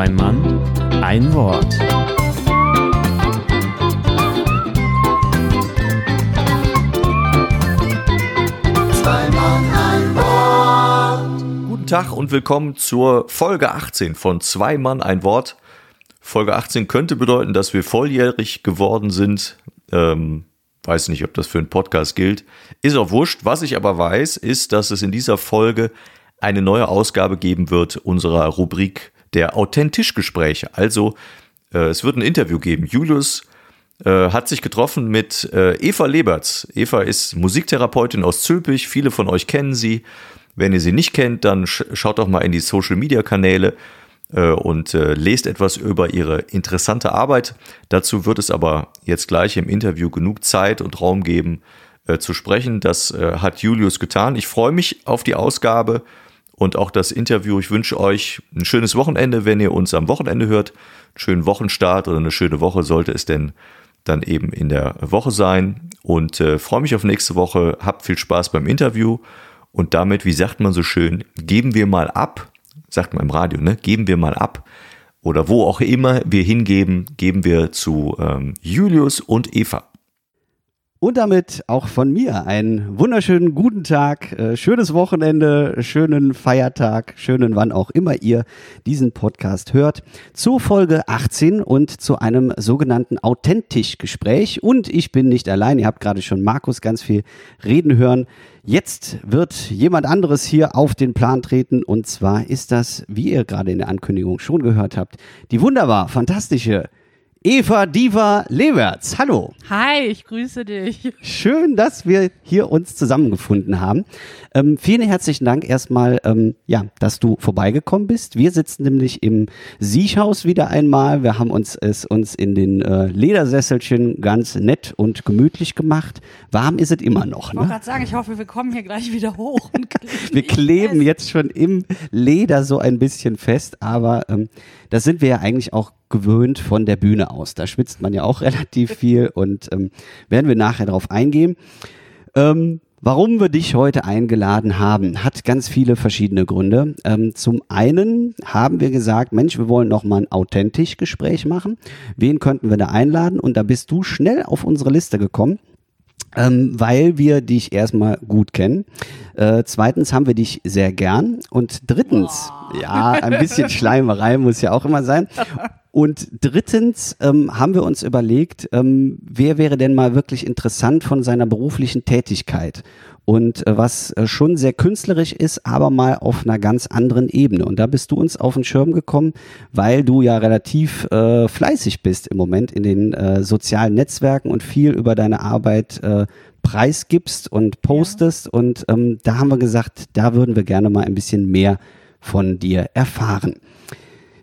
Zwei Mann, ein Wort. Guten Tag und willkommen zur Folge 18 von Zwei Mann ein Wort. Folge 18 könnte bedeuten, dass wir volljährig geworden sind. Ähm, weiß nicht, ob das für einen Podcast gilt. Ist auch wurscht. Was ich aber weiß, ist, dass es in dieser Folge eine neue Ausgabe geben wird unserer Rubrik der Authentischgespräche. Also äh, es wird ein Interview geben. Julius äh, hat sich getroffen mit äh, Eva Leberts. Eva ist Musiktherapeutin aus Zülpich. Viele von euch kennen sie. Wenn ihr sie nicht kennt, dann sch schaut doch mal in die Social-Media-Kanäle äh, und äh, lest etwas über ihre interessante Arbeit. Dazu wird es aber jetzt gleich im Interview genug Zeit und Raum geben äh, zu sprechen. Das hat Julius getan. Ich freue mich auf die Ausgabe und auch das Interview. Ich wünsche euch ein schönes Wochenende, wenn ihr uns am Wochenende hört. Einen schönen Wochenstart oder eine schöne Woche sollte es denn dann eben in der Woche sein. Und äh, freue mich auf nächste Woche. Habt viel Spaß beim Interview. Und damit, wie sagt man so schön, geben wir mal ab, sagt man im Radio, ne? Geben wir mal ab. Oder wo auch immer wir hingeben, geben wir zu ähm, Julius und Eva. Und damit auch von mir einen wunderschönen guten Tag, äh, schönes Wochenende, schönen Feiertag, schönen wann auch immer ihr diesen Podcast hört, zur Folge 18 und zu einem sogenannten Authentisch-Gespräch. Und ich bin nicht allein, ihr habt gerade schon Markus ganz viel reden hören. Jetzt wird jemand anderes hier auf den Plan treten und zwar ist das, wie ihr gerade in der Ankündigung schon gehört habt, die wunderbar fantastische Eva Diva Lewerts. Hallo. Hi, ich grüße dich. Schön, dass wir hier uns zusammengefunden haben. Ähm, vielen herzlichen Dank erstmal, ähm, ja, dass du vorbeigekommen bist. Wir sitzen nämlich im Siechhaus wieder einmal. Wir haben uns es uns in den äh, Ledersesselchen ganz nett und gemütlich gemacht. Warm ist es immer noch. Ich wollte gerade sagen, ich hoffe, wir kommen hier gleich wieder hoch. Und kleben wir kleben jetzt schon im Leder so ein bisschen fest, aber ähm, das sind wir ja eigentlich auch gewöhnt von der Bühne aus. Da schwitzt man ja auch relativ viel und ähm, werden wir nachher darauf eingehen. Ähm, Warum wir dich heute eingeladen haben, hat ganz viele verschiedene Gründe. Ähm, zum einen haben wir gesagt, Mensch, wir wollen noch mal ein authentisch Gespräch machen. Wen könnten wir da einladen? Und da bist du schnell auf unsere Liste gekommen. Ähm, weil wir dich erstmal gut kennen. Äh, zweitens haben wir dich sehr gern. Und drittens, oh. ja, ein bisschen Schleimerei muss ja auch immer sein. Und drittens ähm, haben wir uns überlegt, ähm, wer wäre denn mal wirklich interessant von seiner beruflichen Tätigkeit und äh, was äh, schon sehr künstlerisch ist, aber mal auf einer ganz anderen Ebene. Und da bist du uns auf den Schirm gekommen, weil du ja relativ äh, fleißig bist im Moment in den äh, sozialen Netzwerken und viel über deine Arbeit äh, preisgibst und postest. Ja. Und ähm, da haben wir gesagt, da würden wir gerne mal ein bisschen mehr von dir erfahren.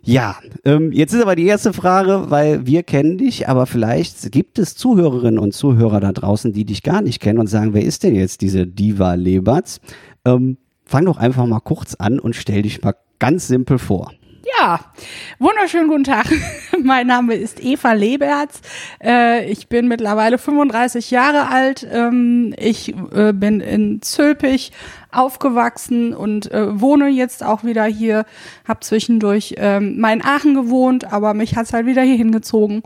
Ja, ähm, jetzt ist aber die erste Frage, weil wir kennen dich, aber vielleicht gibt es Zuhörerinnen und Zuhörer da draußen, die dich gar nicht kennen und sagen, wer ist denn jetzt diese Diva Leberts? Ähm, fang doch einfach mal kurz an und stell dich mal ganz simpel vor. Ja, wunderschönen guten Tag. mein Name ist Eva Leberts. Äh, ich bin mittlerweile 35 Jahre alt. Ähm, ich äh, bin in Zülpich aufgewachsen und äh, wohne jetzt auch wieder hier. Hab zwischendurch ähm, mal in Aachen gewohnt, aber mich hat's halt wieder hier hingezogen.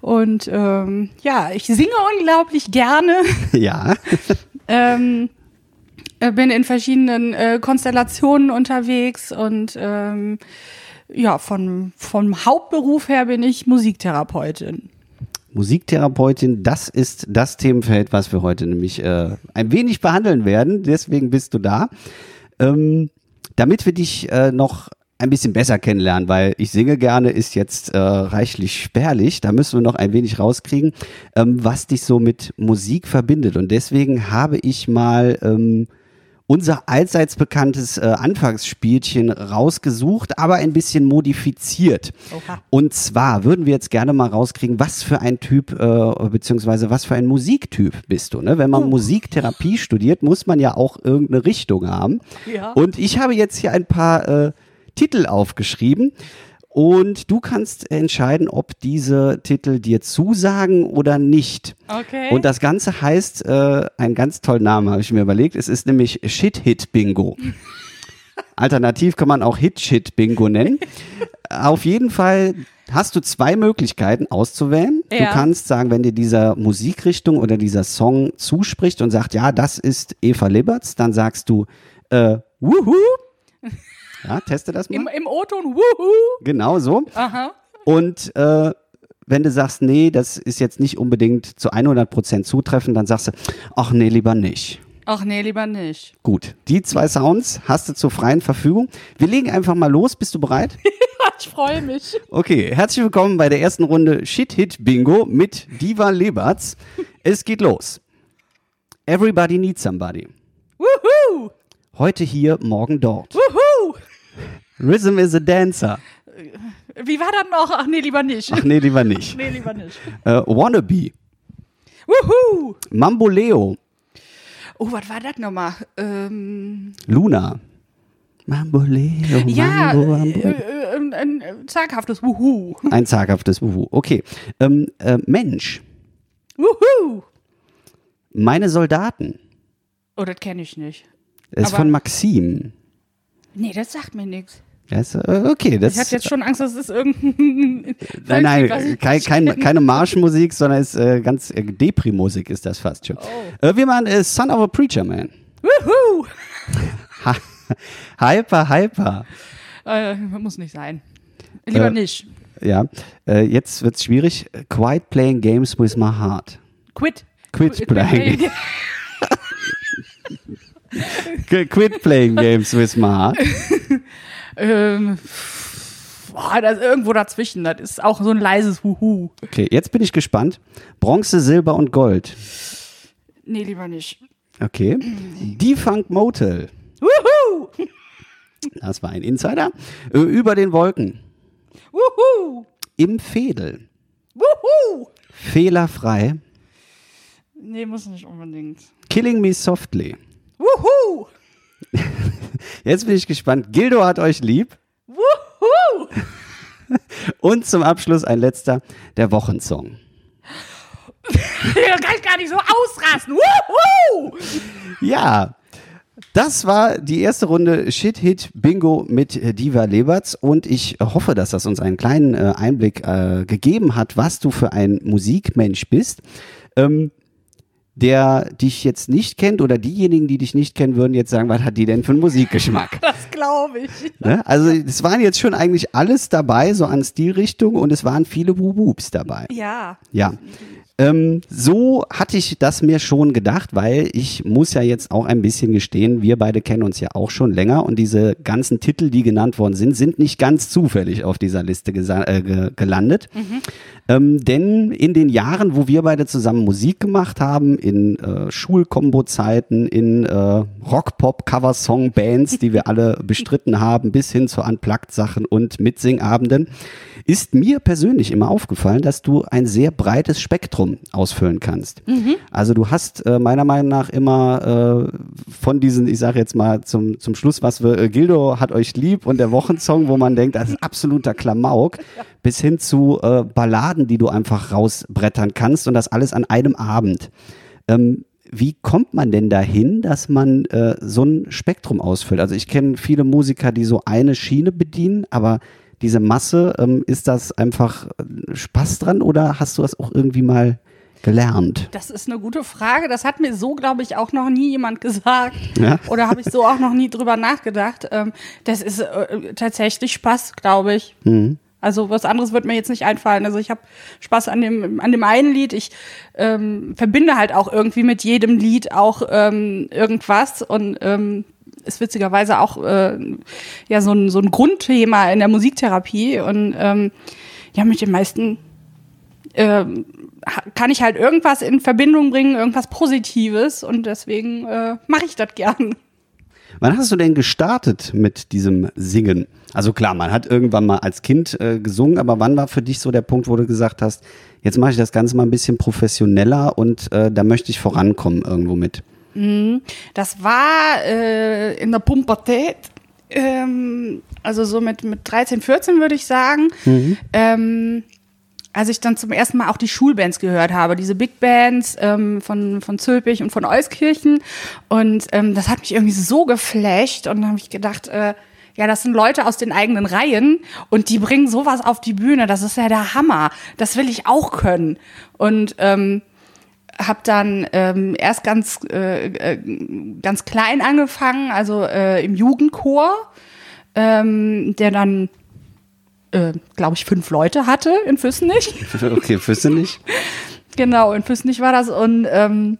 Und ähm, ja, ich singe unglaublich gerne. Ja. ähm, äh, bin in verschiedenen äh, Konstellationen unterwegs und ähm, ja, von, vom Hauptberuf her bin ich Musiktherapeutin. Musiktherapeutin, das ist das Themenfeld, was wir heute nämlich äh, ein wenig behandeln werden. Deswegen bist du da. Ähm, damit wir dich äh, noch ein bisschen besser kennenlernen, weil ich singe gerne, ist jetzt äh, reichlich spärlich. Da müssen wir noch ein wenig rauskriegen, ähm, was dich so mit Musik verbindet. Und deswegen habe ich mal ähm, unser allseits bekanntes äh, Anfangsspielchen rausgesucht, aber ein bisschen modifiziert. Oha. Und zwar würden wir jetzt gerne mal rauskriegen, was für ein Typ äh, beziehungsweise was für ein Musiktyp bist du. Ne? Wenn man uh. Musiktherapie studiert, muss man ja auch irgendeine Richtung haben. Ja. Und ich habe jetzt hier ein paar äh, Titel aufgeschrieben. Und du kannst entscheiden, ob diese Titel dir zusagen oder nicht. Okay. Und das Ganze heißt, äh, einen ganz tollen Namen habe ich mir überlegt. Es ist nämlich Shit Hit Bingo. Alternativ kann man auch Hit-Shit-Bingo nennen. Auf jeden Fall hast du zwei Möglichkeiten auszuwählen. Du Ja. kannst sagen, wenn dir dieser Musikrichtung oder dieser Song zuspricht und sagt, ja, das ist Eva Liberts, dann sagst du, äh, wuhu. Ja, teste das mal. Im, im O-Ton, wuhu. Genau so. Aha. Und äh, wenn du sagst, nee, das ist jetzt nicht unbedingt zu 100% zutreffend, dann sagst du, ach nee, lieber nicht. Ach nee, lieber nicht. Gut, die zwei Sounds hast du zur freien Verfügung. Wir legen einfach mal los. Bist du bereit? Ich freue mich. Okay, herzlich willkommen bei der ersten Runde Shit Hit Bingo mit Diva Leberts. Es geht los. Everybody needs somebody. Wuhu. Heute hier, morgen dort. Wuhu. Rhythm is a dancer. Wie war das noch? Ach nee, lieber nicht. Ach nee, lieber nicht. Nee, lieber nicht. Äh, Wannabe. Wuhu. Mamboleo. Oh, was war das nochmal? Ähm, Luna. Mamboleo. ja, Mambo, äh, Mambo. äh, ein, ein äh, zaghaftes Wuhu. Ein zaghaftes Wuhu. Okay. Ähm, äh, Mensch. Wuhu. Meine Soldaten. Oh, das kenne ich nicht. Das ist von Maxim. Nee, das sagt mir nichts. Das, äh, okay, das Ich hatte jetzt schon Angst, dass es irgendein. Nein, nein, ich kein, kein, keine Marschmusik, sondern ist äh, ganz äh, Depri-Musik ist das fast schon. Oh. Äh, wir machen äh, Son of a Preacher Man. Ha hyper, hyper. Äh, muss nicht sein. Lieber Äh, nicht. Ja, äh, jetzt wird's schwierig. Quiet playing games with my heart. Quit. Quit playing. Qu- Quit playing games with my heart. ähm, boah, das ist irgendwo dazwischen. Das ist auch so ein leises Wuhu. Okay, jetzt bin ich gespannt. Bronze, Silber und Gold. Nee, lieber nicht. Okay. Defunct Motel. Wuhu. Das war ein Insider. Über den Wolken. Wuhu. Im Fädel. Wuhu. Fehlerfrei. Nee, muss nicht unbedingt. Killing Me Softly. Wuhu. Jetzt bin ich gespannt. Gildo hat euch lieb. Wuhu. Und zum Abschluss ein letzter, der Wochensong. Da kann ich gar nicht so ausrasten. Wuhu. Ja, das war die erste Runde Shit Hit Bingo mit Diva Leberts und ich hoffe, dass das uns einen kleinen äh, Einblick äh, gegeben hat, was du für ein Musikmensch bist. Ähm, der dich jetzt nicht kennt oder diejenigen, die dich nicht kennen, würden jetzt sagen, was hat die denn für einen Musikgeschmack? Das glaube ich. Ne? Also es waren jetzt schon eigentlich alles dabei, so an Stilrichtung und es waren viele Wububs dabei. Ja. Ja. Ähm, so hatte ich das mir schon gedacht, weil ich muss ja jetzt auch ein bisschen gestehen, wir beide kennen uns ja auch schon länger und diese ganzen Titel, die genannt worden sind, sind nicht ganz zufällig auf dieser Liste äh, ge gelandet. Ähm, denn in den Jahren, wo wir beide zusammen Musik gemacht haben, in äh, Schulkombo-Zeiten, in äh, Rock-Pop-Cover-Song-Bands, die wir alle bestritten haben, bis hin zu Unplugged-Sachen und Mitsingabenden, ist mir persönlich immer aufgefallen, dass du ein sehr breites Spektrum ausfüllen kannst. Also du hast äh, meiner Meinung nach immer äh, von diesen, ich sage jetzt mal zum, zum Schluss, was wir, äh, Gildo hat euch lieb und der Wochensong, wo man denkt, das ist absoluter Klamauk, bis hin zu äh, Balladen, die du einfach rausbrettern kannst und das alles an einem Abend. Ähm, wie kommt man denn dahin, dass man äh, so ein Spektrum ausfüllt? Also ich kenne viele Musiker, die so eine Schiene bedienen, aber diese Masse, ähm, ist das einfach äh, Spaß dran oder hast du das auch irgendwie mal gelernt? Das ist eine gute Frage. Das hat mir so, glaube ich, auch noch nie jemand gesagt. Ja? Oder habe ich so auch noch nie drüber nachgedacht. Ähm, das ist äh, tatsächlich Spaß, glaube ich. Mhm. Also was anderes wird mir jetzt nicht einfallen. Also ich habe Spaß an dem, an dem einen Lied. Ich ähm, verbinde halt auch irgendwie mit jedem Lied auch ähm, irgendwas und ähm, ist witzigerweise auch äh, ja so ein, so ein Grundthema in der Musiktherapie und ähm, ja mit den meisten ha- kann ich halt irgendwas in Verbindung bringen, irgendwas Positives und deswegen äh, mache ich das gern. Wann hast du denn gestartet mit diesem Singen? Also klar, man hat irgendwann mal als Kind äh, gesungen, aber wann war für dich so der Punkt, wo du gesagt hast, jetzt mache ich das Ganze mal ein bisschen professioneller und äh, da möchte ich vorankommen irgendwo mit? Das war äh, in der Pubertät, ähm, also so mit, mit 13, 14 würde ich sagen. Ähm, als ich dann zum ersten Mal auch die Schulbands gehört habe, diese Big Bands ähm, von, von Zülpich und von Euskirchen. Und ähm, das hat mich irgendwie so geflasht und dann habe ich gedacht, äh, ja, das sind Leute aus den eigenen Reihen und die bringen sowas auf die Bühne. Das ist ja der Hammer. Das will ich auch können. Und ähm, habe dann ähm, erst ganz äh, äh, ganz klein angefangen, also äh, im Jugendchor, ähm, der dann äh, glaube ich fünf Leute hatte in Füssenich. okay, Füssenich. genau, in Füssenich war das und ähm,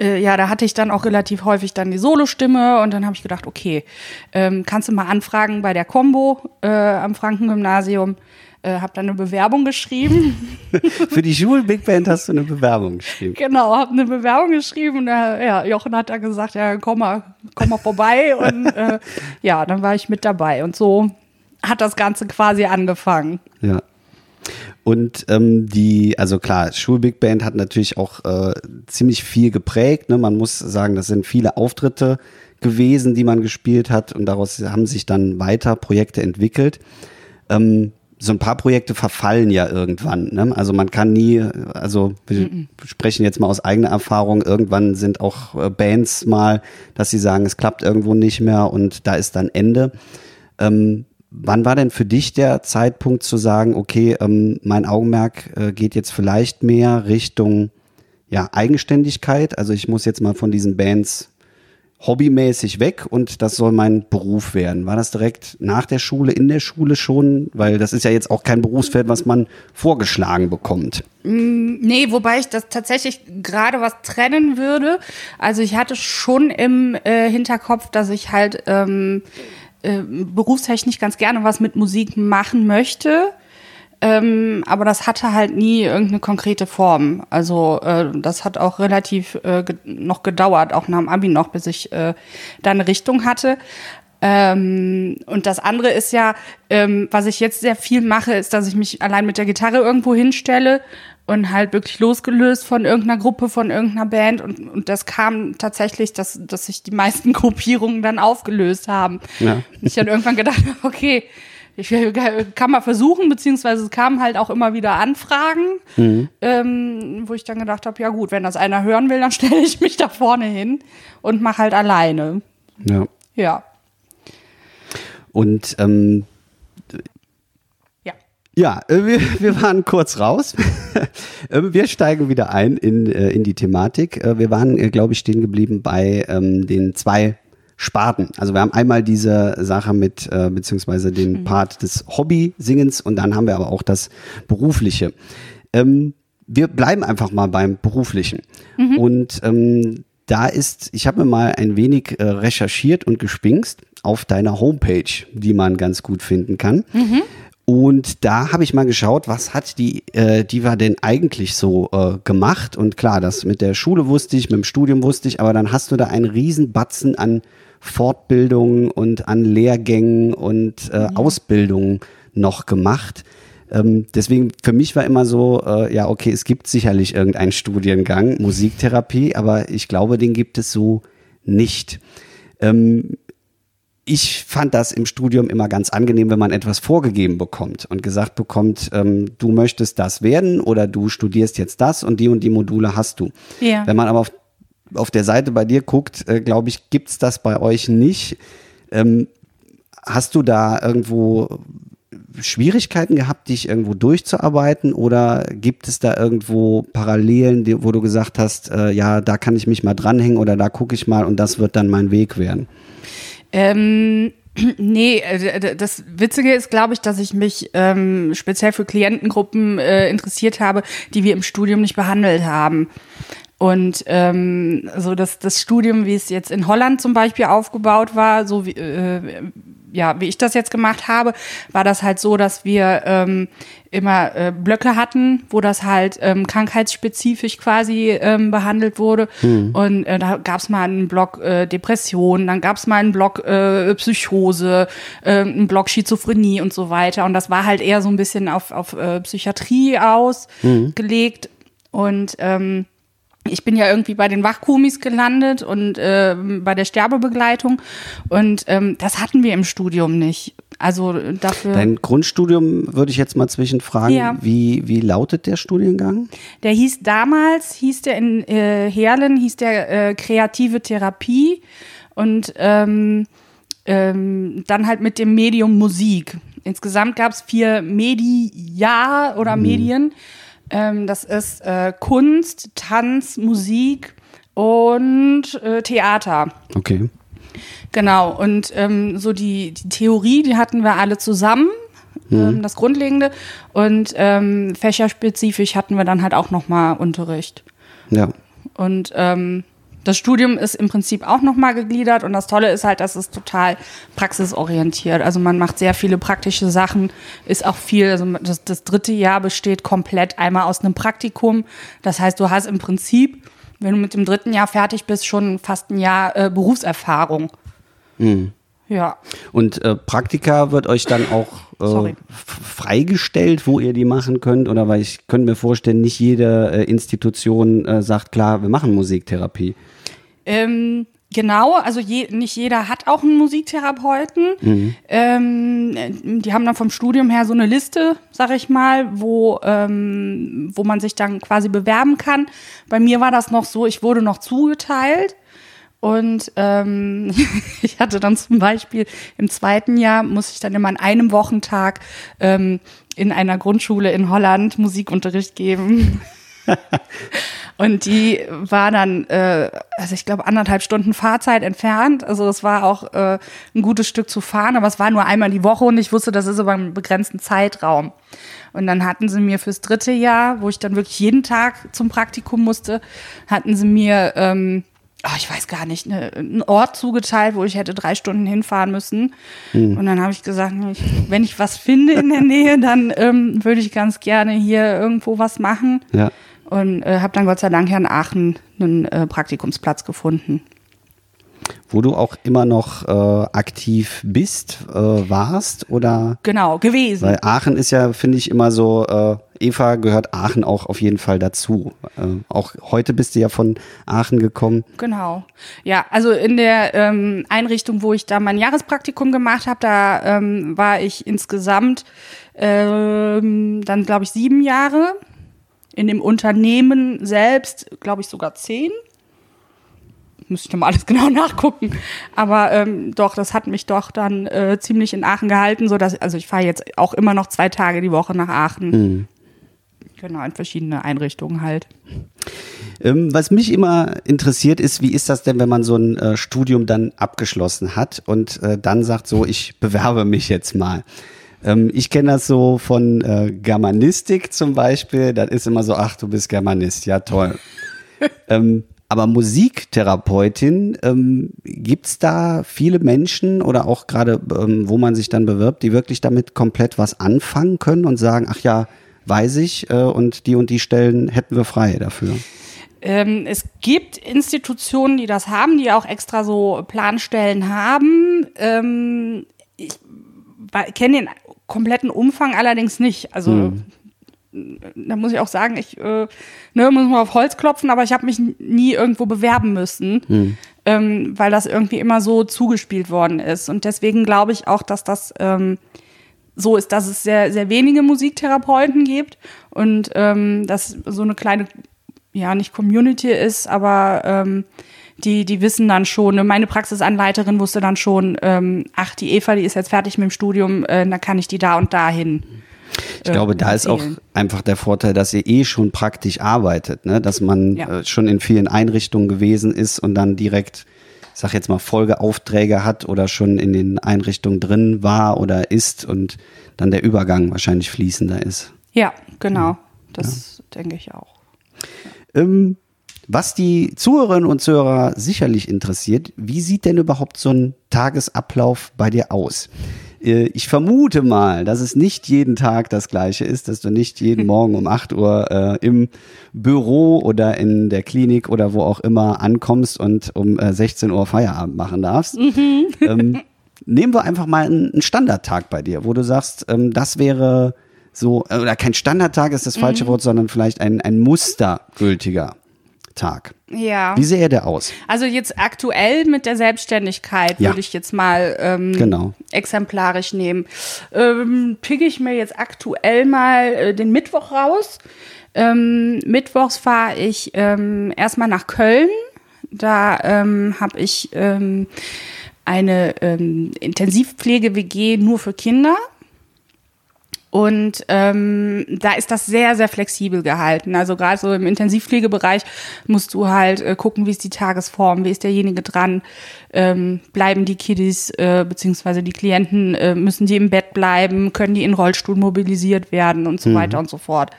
äh, ja, da hatte ich dann auch relativ häufig dann die Solostimme und dann habe ich gedacht, okay, ähm, kannst du mal anfragen bei der Combo äh, am Frankengymnasium. Äh, habe dann eine Bewerbung geschrieben. Für die Schul Big Band hast du eine Bewerbung geschrieben. Genau, habe eine Bewerbung geschrieben und äh, ja, Jochen hat dann gesagt, ja, komm mal, komm mal vorbei und äh, ja, dann war ich mit dabei und so hat das Ganze quasi angefangen. Ja. Und ähm, die, also klar, Schul Big Band hat natürlich auch äh, ziemlich viel geprägt. Ne? Man muss sagen, das sind viele Auftritte gewesen, die man gespielt hat und daraus haben sich dann weiter Projekte entwickelt. Ähm, so ein paar Projekte verfallen ja irgendwann. Ne? Also man kann nie, also wir mm -mm. sprechen jetzt mal aus eigener Erfahrung, irgendwann sind auch äh, Bands mal, dass sie sagen, es klappt irgendwo nicht mehr und da ist dann Ende. Ähm, wann war denn für dich der Zeitpunkt zu sagen, okay, ähm, mein Augenmerk äh, geht jetzt vielleicht mehr Richtung ja, Eigenständigkeit? Also ich muss jetzt mal von diesen Bands hobbymäßig weg und das soll mein Beruf werden. War das direkt nach der Schule, in der Schule schon? Weil das ist ja jetzt auch kein Berufsfeld, was man vorgeschlagen bekommt. Nee, wobei ich das tatsächlich gerade was trennen würde. Also ich hatte schon im äh, Hinterkopf, dass ich halt ähm, äh, berufstechnisch ganz gerne was mit Musik machen möchte. Ähm, aber das hatte halt nie irgendeine konkrete Form. Also äh, das hat auch relativ äh, ge noch gedauert, auch nach dem Abi noch, bis ich äh, da eine Richtung hatte. Ähm, und das andere ist ja, ähm, was ich jetzt sehr viel mache, ist, dass ich mich allein mit der Gitarre irgendwo hinstelle und halt wirklich losgelöst von irgendeiner Gruppe, von irgendeiner Band. Und, und das kam tatsächlich, dass, dass sich die meisten Gruppierungen dann aufgelöst haben. Ja. Ich dann irgendwann gedacht okay, ich kann mal versuchen, beziehungsweise es kamen halt auch immer wieder Anfragen, mhm. ähm, wo ich dann gedacht habe, ja gut, wenn das einer hören will, dann stelle ich mich da vorne hin und mache halt alleine. Ja. Ja. Und ähm, ja. Ja, äh, wir, wir waren kurz raus. Ähm, wir steigen wieder ein in, äh, in die Thematik. Äh, wir waren, glaube ich, stehen geblieben bei ähm, den zwei Sparten. Also wir haben einmal diese Sache mit, äh, beziehungsweise den mhm. Part des Hobby-Singens und dann haben wir aber auch das Berufliche. Ähm, wir bleiben einfach mal beim Beruflichen. Mhm. Und ähm, da ist, ich habe mir mal ein wenig äh, recherchiert und gespinkst auf deiner Homepage, die man ganz gut finden kann. Mhm. Und da habe ich mal geschaut, was hat die äh, Diva denn eigentlich so äh, gemacht? Und klar, das mit der Schule wusste ich, mit dem Studium wusste ich, aber dann hast du da einen Riesenbatzen an Fortbildungen und an Lehrgängen und äh, mhm. Ausbildungen noch gemacht. Ähm, deswegen für mich war immer so, äh, ja, okay, es gibt sicherlich irgendeinen Studiengang, Musiktherapie, aber ich glaube, den gibt es so nicht. Ähm, ich fand das im Studium immer ganz angenehm, wenn man etwas vorgegeben bekommt und gesagt bekommt, ähm, du möchtest das werden oder du studierst jetzt das und die und die Module hast du. Ja. Wenn man aber auf auf der Seite bei dir guckt, äh, glaube ich, gibt es das bei euch nicht. Ähm, hast du da irgendwo Schwierigkeiten gehabt, dich irgendwo durchzuarbeiten oder gibt es da irgendwo Parallelen, wo du gesagt hast, äh, ja, da kann ich mich mal dranhängen oder da gucke ich mal und das wird dann mein Weg werden? Ähm, Nee, äh, das Witzige ist, glaube ich, dass ich mich ähm, speziell für Klientengruppen äh, interessiert habe, die wir im Studium nicht behandelt haben. Und ähm, so das, das Studium, wie es jetzt in Holland zum Beispiel aufgebaut war, so wie, äh, ja, wie ich das jetzt gemacht habe, war das halt so, dass wir ähm, immer äh, Blöcke hatten, wo das halt ähm, krankheitsspezifisch quasi ähm, behandelt wurde. Mhm. Und äh, da gab es mal einen Block äh, Depression, dann gab es mal einen Block äh, Psychose, äh, einen Block Schizophrenie und so weiter. Und das war halt eher so ein bisschen auf, auf äh, Psychiatrie ausgelegt. Mhm. Und ähm, ich bin ja irgendwie bei den Wachkumis gelandet und äh, bei der Sterbebegleitung und ähm, das hatten wir im Studium nicht. Also dafür. Dein Grundstudium würde ich jetzt mal zwischenfragen. Ja. Wie, wie lautet der Studiengang? Der hieß damals, hieß der in äh, Herlen, hieß der äh, kreative Therapie und ähm, ähm, dann halt mit dem Medium Musik. Insgesamt gab es vier Media oder Medien. Ähm, das ist äh, Kunst, Tanz, Musik und äh, Theater. Okay. Genau, und ähm, so die, die Theorie, die hatten wir alle zusammen, ähm, das Grundlegende. Und ähm, fächerspezifisch hatten wir dann halt auch nochmal Unterricht. Ja. Und ähm, das Studium ist im Prinzip auch nochmal gegliedert und das Tolle ist halt, dass es total praxisorientiert. Also man macht sehr viele praktische Sachen, ist auch viel, also das, das dritte Jahr besteht komplett einmal aus einem Praktikum. Das heißt, du hast im Prinzip, wenn du mit dem dritten Jahr fertig bist, schon fast ein Jahr äh, Berufserfahrung. Ja. Und äh, Praktika wird euch dann auch äh, freigestellt, wo ihr die machen könnt? Oder weil ich könnte mir vorstellen, nicht jede äh, Institution äh, sagt, klar, wir machen Musiktherapie. Ähm, genau, also je, nicht jeder hat auch einen Musiktherapeuten. Ähm, die haben dann vom Studium her so eine Liste, sag ich mal, wo, ähm, wo man sich dann quasi bewerben kann. Bei mir war das noch so, ich wurde noch zugeteilt. Und ähm, ich hatte dann zum Beispiel im zweiten Jahr, muss ich dann immer an einem Wochentag ähm, in einer Grundschule in Holland Musikunterricht geben. Und die war dann, äh, also ich glaube, anderthalb Stunden Fahrzeit entfernt. Also es war auch äh, ein gutes Stück zu fahren, aber es war nur einmal die Woche und ich wusste, das ist über einen begrenzten Zeitraum. Und dann hatten sie mir fürs dritte Jahr, wo ich dann wirklich jeden Tag zum Praktikum musste, hatten sie mir, ähm, oh, ich weiß gar nicht, ne, einen Ort zugeteilt, wo ich hätte drei Stunden hinfahren müssen. Und dann habe ich gesagt, ich, wenn ich was finde in der Nähe, dann ähm, würde ich ganz gerne hier irgendwo was machen. Ja. Und äh, habe dann Gott sei Dank hier in Aachen einen äh, Praktikumsplatz gefunden. Wo du auch immer noch äh, aktiv bist, äh, warst oder? Genau, gewesen. Weil Aachen ist ja, finde ich, immer so, äh, Eva gehört Aachen auch auf jeden Fall dazu. Äh, auch heute bist du ja von Aachen gekommen. Genau. Ja, also in der ähm, Einrichtung, wo ich da mein Jahrespraktikum gemacht habe, da ähm, war ich insgesamt ähm, dann, glaube ich, sieben Jahre. In dem Unternehmen selbst, glaube ich, sogar zehn. Müsste ich nochmal alles genau nachgucken. Aber ähm, doch, das hat mich doch dann äh, ziemlich in Aachen gehalten, so dass also ich fahre jetzt auch immer noch zwei Tage die Woche nach Aachen. Genau, in verschiedene Einrichtungen halt. Ähm, was mich immer interessiert ist, wie ist das denn, wenn man so ein äh, Studium dann abgeschlossen hat und äh, dann sagt so, ich bewerbe mich jetzt mal. Ähm, ich kenne das so von äh, Germanistik zum Beispiel. Das ist immer so, ach, du bist Germanist, ja toll. ähm, aber Musiktherapeutin, ähm, gibt's da viele Menschen oder auch gerade, ähm, wo man sich dann bewirbt, die wirklich damit komplett was anfangen können und sagen, ach ja, weiß ich, äh, und die und die Stellen hätten wir frei dafür. Ähm, es gibt Institutionen, die das haben, die auch extra so Planstellen haben. Ähm, ich kenne den kompletten Umfang allerdings nicht. Also da muss ich auch sagen, ich äh, ne, muss mal auf Holz klopfen, aber ich habe mich nie irgendwo bewerben müssen, ähm, weil das irgendwie immer so zugespielt worden ist. Und deswegen glaube ich auch, dass das ähm, so ist, dass es sehr, sehr wenige Musiktherapeuten gibt und ähm, dass so eine kleine, ja, nicht Community ist, aber ähm, die, die wissen dann schon, ne, meine Praxisanleiterin wusste dann schon, ähm, ach, die Eva, die ist jetzt fertig mit dem Studium, äh, dann kann ich die da und da hin. Ich glaube, da ist auch einfach der Vorteil, dass ihr eh schon praktisch arbeitet, ne? dass man Ja. äh, schon in vielen Einrichtungen gewesen ist und dann direkt, sag jetzt mal, Folgeaufträge hat oder schon in den Einrichtungen drin war oder ist und dann der Übergang wahrscheinlich fließender ist. Ja, genau. Das denke ich auch. Ähm, was die Zuhörerinnen und Zuhörer sicherlich interessiert, wie sieht denn überhaupt so ein Tagesablauf bei dir aus? Äh, Ich vermute mal, dass es nicht jeden Tag das gleiche ist, dass du nicht jeden Morgen um 8 Uhr äh, im Büro oder in der Klinik oder wo auch immer ankommst und um äh, 16 Uhr Feierabend machen darfst. Ähm, nehmen wir einfach mal einen, Standardtag bei dir, wo du sagst, ähm, das wäre so, äh, oder kein Standardtag ist das falsche Wort, sondern vielleicht ein, ein mustergültiger Tag. Ja. Wie sähe der aus? Also jetzt aktuell mit der Selbstständigkeit Ja. würde ich jetzt mal ähm, Genau. exemplarisch nehmen. Ähm, picke ich mir jetzt aktuell mal äh, den Mittwoch raus. Ähm, Mittwochs fahre ich ähm, erstmal nach Köln. Da ähm, habe ich ähm, eine ähm, Intensivpflege-WG nur für Kinder. Und ähm, da ist das sehr, sehr flexibel gehalten. Also gerade so im Intensivpflegebereich musst du halt äh, gucken, wie ist die Tagesform, wie ist derjenige dran, ähm, bleiben die Kiddies äh, beziehungsweise die Klienten, äh, müssen die im Bett bleiben, können die in Rollstuhl mobilisiert werden und so mhm. weiter und so fort.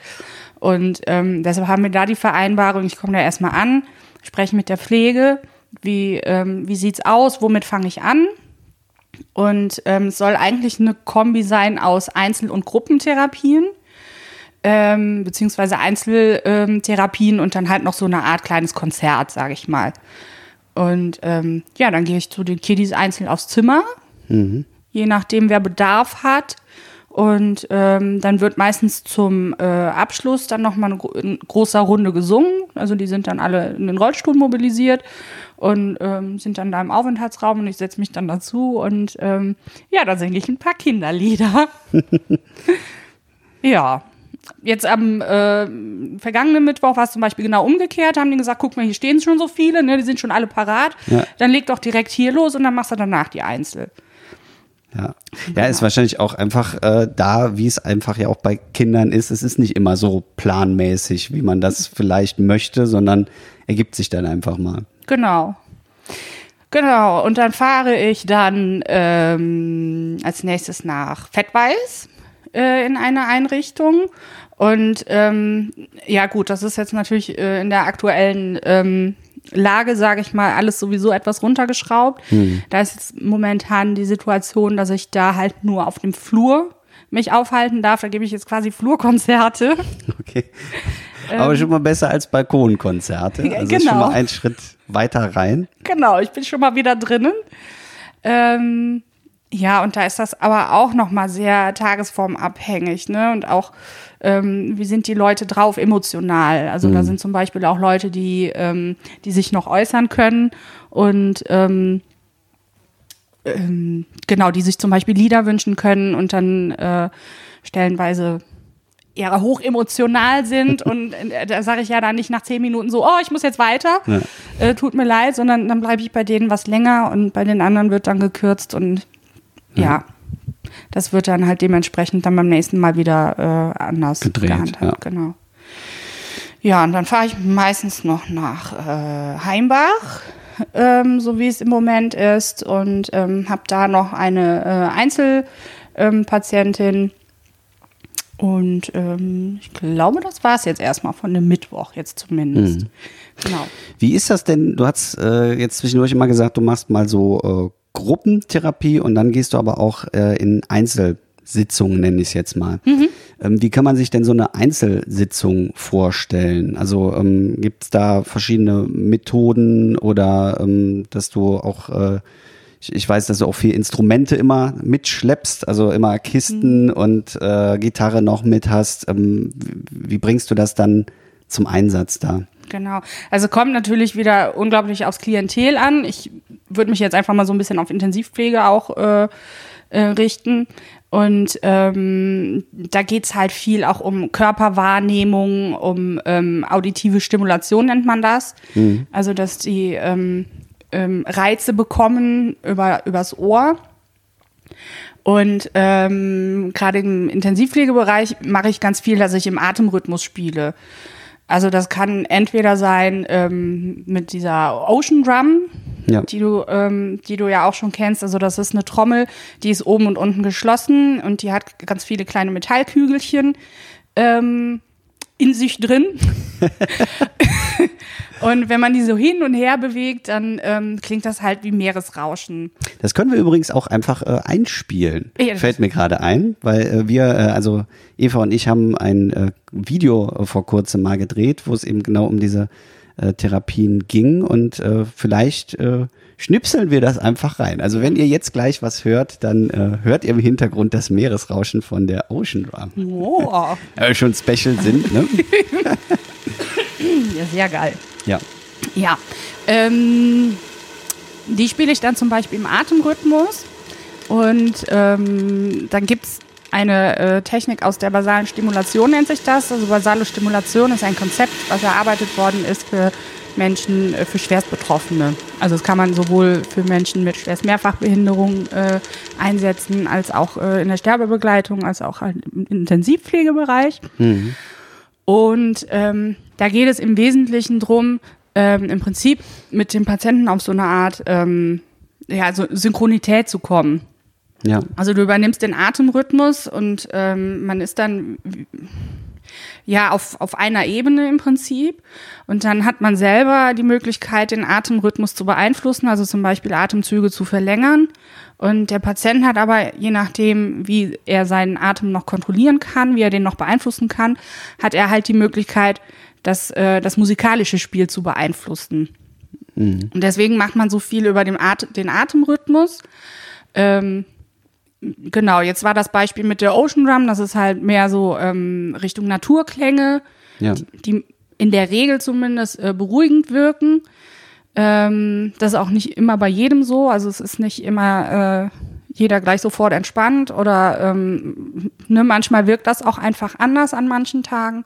Und ähm, deshalb haben wir da die Vereinbarung, ich komme da erstmal an, spreche mit der Pflege, wie, ähm, wie sieht's aus, womit fange ich an? Und ähm, es soll eigentlich eine Kombi sein aus Einzel- und Gruppentherapien. Ähm, beziehungsweise Einzeltherapien und dann halt noch so eine Art kleines Konzert, sage ich mal. Und ähm, ja, dann gehe ich zu den Kiddies einzeln aufs Zimmer, mhm. je nachdem, wer Bedarf hat. Und ähm, dann wird meistens zum äh, Abschluss dann nochmal eine, eine großer Runde gesungen. Also die sind dann alle in den Rollstuhl mobilisiert und ähm, sind dann da im Aufenthaltsraum und ich setze mich dann dazu und ähm, ja, da singe ich ein paar Kinderlieder. ja. Jetzt am äh, vergangenen Mittwoch war es zum Beispiel genau umgekehrt, haben die gesagt, guck mal, hier stehen schon so viele, ne, die sind schon alle parat. Ja. Dann leg doch direkt hier los und dann machst du danach die Einzel. Ja. ja, ist wahrscheinlich auch einfach äh, da, wie es einfach ja auch bei Kindern ist. Es ist nicht immer so planmäßig, wie man das vielleicht möchte, sondern ergibt sich dann einfach mal. Genau. Genau, und dann fahre ich dann ähm, als nächstes nach Fettweiß äh, in eine Einrichtung. Und ähm, ja gut, das ist jetzt natürlich äh, in der aktuellen ähm, Lage, sage ich mal, alles sowieso etwas runtergeschraubt. Hm. Da ist jetzt momentan die Situation, dass ich da halt nur auf dem Flur mich aufhalten darf. Da gebe ich jetzt quasi Flurkonzerte. Okay. Aber schon mal besser als Balkonkonzerte. Also genau. schon mal ein Schritt weiter rein. Genau, ich bin schon mal wieder drinnen. Ähm, ja, und da ist das aber auch noch mal sehr tagesformabhängig, ne? Und auch, ähm, wie sind die Leute drauf emotional? Also mhm. da sind zum Beispiel auch Leute, die, ähm, die sich noch äußern können und ähm, ähm, genau, die sich zum Beispiel Lieder wünschen können und dann äh, stellenweise eher hochemotional sind und äh, da sage ich ja dann nicht nach zehn Minuten so, oh, ich muss jetzt weiter, ja. äh, tut mir leid, sondern dann bleibe ich bei denen was länger und bei den anderen wird dann gekürzt und ja, ja das wird dann halt dementsprechend dann beim nächsten Mal wieder äh, anders Gedreht, gehandhabt. Ja. Genau. Ja, und dann fahre ich meistens noch nach äh, Heimbach, ähm, so wie es im Moment ist, und ähm, habe da noch eine äh, Einzelpatientin. Ähm, und ähm, ich glaube, das war es jetzt erstmal von dem Mittwoch, jetzt zumindest. Mhm. Genau. Wie ist das denn? Du hast äh, jetzt zwischendurch immer gesagt, du machst mal so äh, Gruppentherapie und dann gehst du aber auch äh, in Einzelsitzungen, nenne ich es jetzt mal. Mhm. Ähm, wie kann man sich denn so eine Einzelsitzung vorstellen? Also ähm, gibt es da verschiedene Methoden oder ähm, dass du auch äh, ich, weiß, dass du auch viel Instrumente immer mitschleppst, also immer Kisten mhm. und äh, Gitarre noch mit hast. Ähm, wie, wie bringst du das dann zum Einsatz da? Genau. Also kommt natürlich wieder unglaublich aufs Klientel an. Ich würde mich jetzt einfach mal so ein bisschen auf Intensivpflege auch äh, äh, richten. Und ähm, da geht's halt viel auch um Körperwahrnehmung, um ähm, auditive Stimulation nennt man das. Mhm. Also dass die ähm, ähm, Reize bekommen über übers Ohr. Und ähm, gerade im Intensivpflegebereich mache ich ganz viel, dass ich im Atemrhythmus spiele. Also das kann entweder sein ähm, mit dieser Ocean Drum, ja. die du, ähm, die du ja auch schon kennst. Also das ist eine Trommel, die ist oben und unten geschlossen und die hat ganz viele kleine Metallkügelchen ähm, in sich drin. Und wenn man die so hin und her bewegt, dann ähm, klingt das halt wie Meeresrauschen. Das können wir übrigens auch einfach äh, einspielen. Ja, Fällt mir gerade ein, weil äh, wir, äh, also Eva und ich haben ein äh, Video vor kurzem mal gedreht, wo es eben genau um diese äh, Therapien ging und äh, vielleicht äh, schnipseln wir das einfach rein. Also wenn ihr jetzt gleich was hört, dann äh, hört ihr im Hintergrund das Meeresrauschen von der Ocean Drum. Äh, schon Special sind, ne? ja, sehr geil. Ja. Ja. Ähm, die spiele ich dann zum Beispiel im Atemrhythmus. Und ähm, dann gibt es eine äh, Technik aus der basalen Stimulation, nennt sich das. Also basale Stimulation ist ein Konzept, was erarbeitet worden ist für Menschen, äh, für Schwerstbetroffene. Also das kann man sowohl für Menschen mit schwerst Mehrfachbehinderung äh, einsetzen, als auch äh, in der Sterbebegleitung, als auch halt im Intensivpflegebereich. Mhm. Und ähm, da geht es im Wesentlichen drum, ähm, im Prinzip mit dem Patienten auf so eine Art ähm, ja, so Synchronität zu kommen. Ja. Also du übernimmst den Atemrhythmus und ähm, man ist dann ja auf, auf einer Ebene im Prinzip. Und dann hat man selber die Möglichkeit, den Atemrhythmus zu beeinflussen, also zum Beispiel Atemzüge zu verlängern. Und der Patient hat aber, je nachdem, wie er seinen Atem noch kontrollieren kann, wie er den noch beeinflussen kann, hat er halt die Möglichkeit, das, äh, das musikalische Spiel zu beeinflussen. Und deswegen macht man so viel über den, At den Atemrhythmus. Ähm, genau, jetzt war das Beispiel mit der Ocean Drum, das ist halt mehr so ähm, Richtung Naturklänge, Ja. die in der Regel zumindest äh, beruhigend wirken. Ähm, das ist auch nicht immer bei jedem so, also es ist nicht immer äh, jeder gleich sofort entspannt oder ähm, ne, manchmal wirkt das auch einfach anders an manchen Tagen.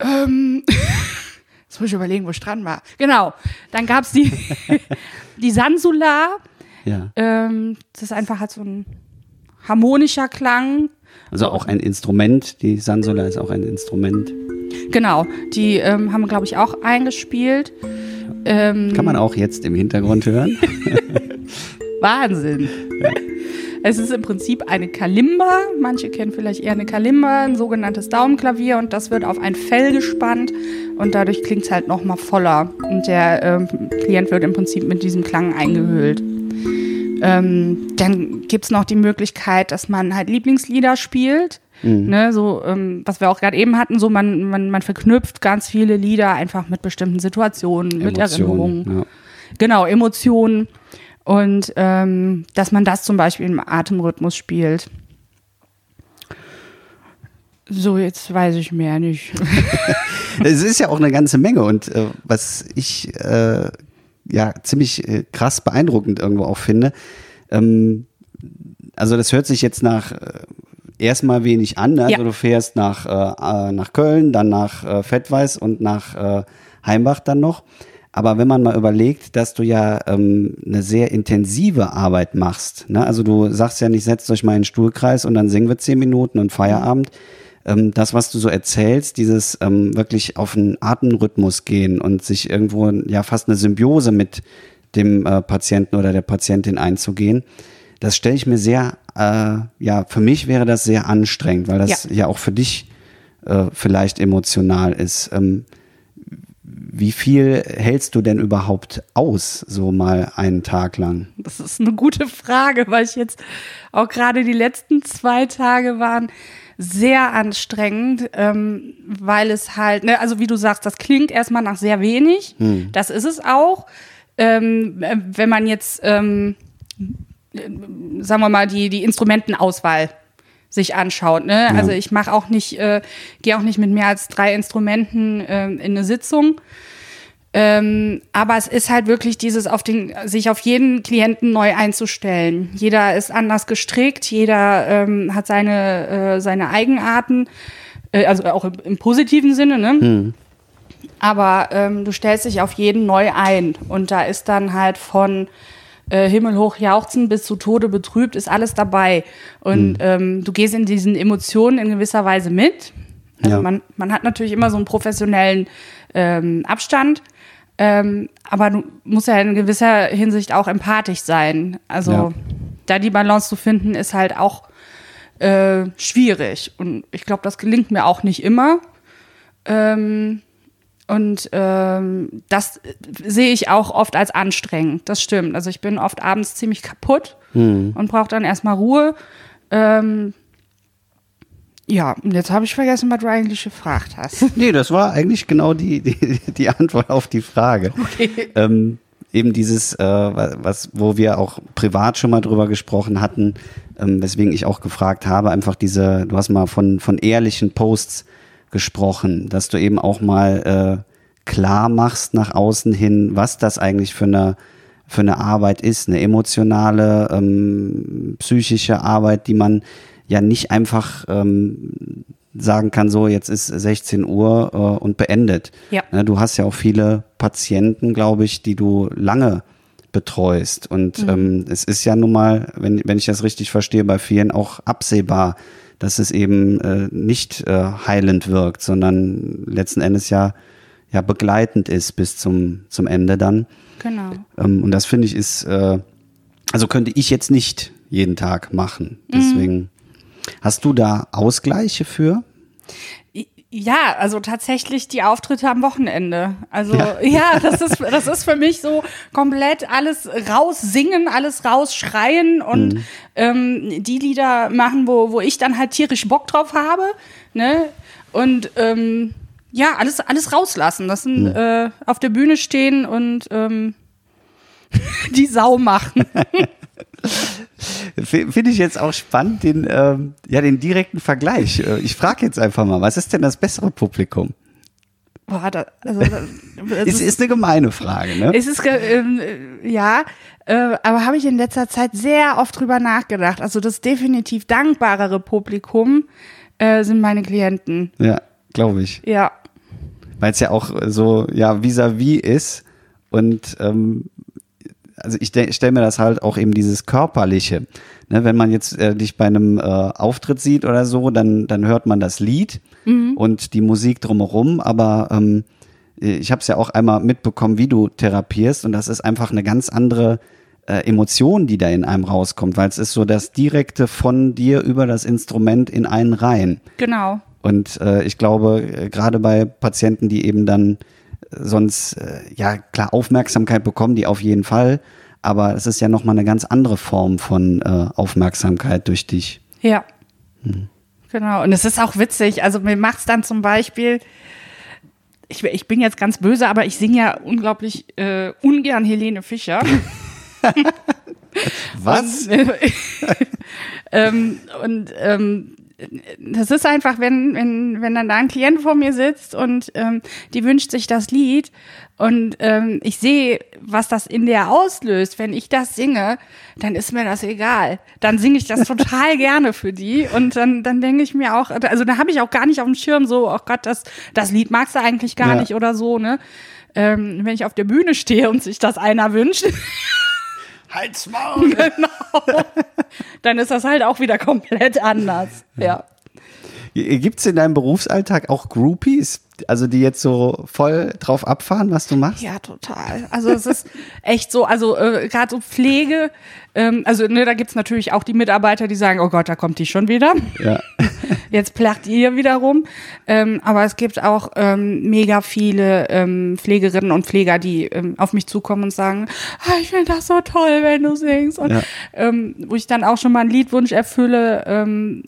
Ähm, jetzt muss ich überlegen, wo ich dran war. Genau, dann gab's die, die Sansula. Ja. Ähm, das ist einfach halt so ein harmonischer Klang. Also auch ein Instrument. Die Sansula ist auch ein Instrument. Genau, die ähm, haben, glaube ich, auch eingespielt. Ähm, Kann man auch jetzt im Hintergrund hören. Wahnsinn. Es ist im Prinzip eine Kalimba. Manche kennen vielleicht eher eine Kalimba, ein sogenanntes Daumenklavier. Und das wird auf ein Fell gespannt. Und dadurch klingt es halt nochmal voller. Und der ähm, Klient wird im Prinzip mit diesem Klang eingehüllt. Ähm, dann gibt es noch die Möglichkeit, dass man halt Lieblingslieder spielt. Ne, so, ähm, was wir auch gerade eben hatten, so man, man, man verknüpft ganz viele Lieder einfach mit bestimmten Situationen, mit Erinnerungen. Ja. Genau, Emotionen. Und ähm, dass man das zum Beispiel im Atemrhythmus spielt. So, jetzt weiß ich mehr nicht. Es ist ja auch eine ganze Menge und äh, was ich äh, ja ziemlich äh, krass beeindruckend irgendwo auch finde, ähm, also das hört sich jetzt nach äh, erstmal wenig an, ne? also Ja. du fährst nach, äh, nach Köln, dann nach äh, Fettweiß und nach äh, Heimbach dann noch. Aber wenn man mal überlegt, dass du ja ähm, eine sehr intensive Arbeit machst, ne? also du sagst ja nicht, setzt euch mal in den Stuhlkreis und dann singen wir zehn Minuten und Feierabend. Ähm, das, was du so erzählst, dieses ähm, wirklich auf einen Atemrhythmus gehen und sich irgendwo ja fast eine Symbiose mit dem äh, Patienten oder der Patientin einzugehen, das stelle ich mir sehr, äh, ja, für mich wäre das sehr anstrengend, weil das ja, Ja. auch für dich äh, vielleicht emotional ist. Ähm, wie viel hältst du denn überhaupt aus, so mal einen Tag lang? Das ist eine gute Frage, weil ich jetzt auch gerade die letzten zwei Tage waren sehr anstrengend, ähm, weil es halt, ne, also wie du sagst, das klingt erstmal nach sehr wenig. Das ist es auch. Ähm, äh, wenn man jetzt, ähm, äh, sagen wir mal, die, die Instrumentenauswahl sich anschaut. Ne? Also ich mache auch nicht, äh, gehe auch nicht mit mehr als drei Instrumenten ähm, in eine Sitzung. Ähm, aber es ist halt wirklich dieses auf den, sich auf jeden Klienten neu einzustellen. Jeder ist anders gestrickt, jeder ähm, hat seine, äh, seine Eigenarten, äh, also auch im, im positiven Sinne, ne? Aber ähm, du stellst dich auf jeden neu ein. Und da ist dann halt von äh, himmelhoch jauchzen bis zu Tode betrübt, ist alles dabei. Und ähm, du gehst in diesen Emotionen in gewisser Weise mit. Also Ja. man, man hat natürlich immer so einen professionellen ähm, Abstand. Ähm, aber du musst ja in gewisser Hinsicht auch empathisch sein. Also Ja. da die Balance zu finden, ist halt auch äh, schwierig. Und ich glaube, das gelingt mir auch nicht immer. Ähm, und ähm, das äh, sehe ich auch oft als anstrengend. Das stimmt. Also ich bin oft abends ziemlich kaputt und brauche dann erstmal Ruhe. Ähm, ja, und jetzt habe ich vergessen, was du eigentlich gefragt hast. Nee, das war eigentlich genau die, die, die Antwort auf die Frage. Ähm, eben dieses, äh, was, wo wir auch privat schon mal drüber gesprochen hatten, ähm, weswegen ich auch gefragt habe, einfach diese, du hast mal von, von ehrlichen Posts gesprochen, dass du eben auch mal äh, klar machst nach außen hin, was das eigentlich für eine für eine Arbeit ist, eine emotionale, ähm, psychische Arbeit, die man ja nicht einfach ähm, sagen kann, so jetzt ist 16 Uhr äh, und beendet. Ja. Ne, du hast ja auch viele Patienten, glaube ich, die du lange betreust. Und ähm, es ist ja nun mal, wenn, wenn ich das richtig verstehe, bei vielen auch absehbar, dass es eben äh, nicht äh, heilend wirkt, sondern letzten Endes ja, ja begleitend ist bis zum, zum Ende dann. Genau. Ähm, und das finde ich ist, äh, also könnte ich jetzt nicht jeden Tag machen. Deswegen, hast du da Ausgleiche für? Ja, also tatsächlich die Auftritte am Wochenende. Also ja, das ist das ist für mich so komplett alles raussingen, alles rausschreien und ähm, die Lieder machen, wo wo ich dann halt tierisch Bock drauf habe, ne? Und ähm, ja, alles alles rauslassen. Das sind äh, auf der Bühne stehen und ähm, die Sau machen. Finde ich jetzt auch spannend, den, ähm, ja, den direkten Vergleich. Äh, Ich frage jetzt einfach mal, was ist denn das bessere Publikum? Boah, da, also, das, Es ist eine gemeine Frage, ne? Es ist, ähm, äh, ja, äh, aber habe ich in letzter Zeit sehr oft drüber nachgedacht. Also das definitiv dankbarere Publikum äh, sind meine Klienten. Ja, glaube ich. Ja, Weil es ja auch so, ja, vis-à-vis ist und ähm, also ich stelle mir das halt auch eben dieses körperliche. Ne, wenn man jetzt äh, dich bei einem äh, Auftritt sieht oder so, dann, dann hört man das Lied und die Musik drumherum, aber ähm, ich habe es ja auch einmal mitbekommen, wie du therapierst und das ist einfach eine ganz andere äh, Emotion, die da in einem rauskommt, weil es ist so das Direkte von dir über das Instrument in einen rein. genau. Und äh, ich glaube, äh, gerade bei Patienten, die eben dann sonst, äh, ja klar, Aufmerksamkeit bekommen, die auf jeden Fall, aber es ist ja nochmal eine ganz andere Form von äh, Aufmerksamkeit durch dich. Ja. Genau. Und es ist auch witzig. Also mir macht's dann zum Beispiel, ich, ich bin jetzt ganz böse, aber ich singe ja unglaublich äh, ungern Helene Fischer. Was? ähm, und ähm, das ist einfach, wenn, wenn, wenn dann da ein Klient vor mir sitzt und ähm, die wünscht sich das Lied und ähm, ich sehe, was das in der auslöst, wenn ich das singe, dann ist mir das egal. Dann singe ich das total gerne für die und dann, dann denke ich mir auch, also da habe ich auch gar nicht auf dem Schirm so, oh Gott, das, das Lied magst du eigentlich gar Ja. nicht oder so, ne? Ähm, wenn ich auf der Bühne stehe und sich das einer wünscht, Halt's Maul! dann ist das halt auch wieder komplett anders. Ja. Gibt's in deinem Berufsalltag auch Groupies, also die jetzt so voll drauf abfahren, was du machst? Ja, total. Also es ist echt so, also äh, gerade so Pflege, ähm, also ne, da gibt's natürlich auch die Mitarbeiter, die sagen, oh Gott, da kommt die schon wieder. Ja. Jetzt placht ihr wieder rum. Ähm, aber es gibt auch ähm, mega viele ähm, Pflegerinnen und Pfleger, die ähm, auf mich zukommen und sagen, ah, ich finde das so toll, wenn du singst. Und Ja. ähm, wo ich dann auch schon mal einen Liedwunsch erfülle, ähm,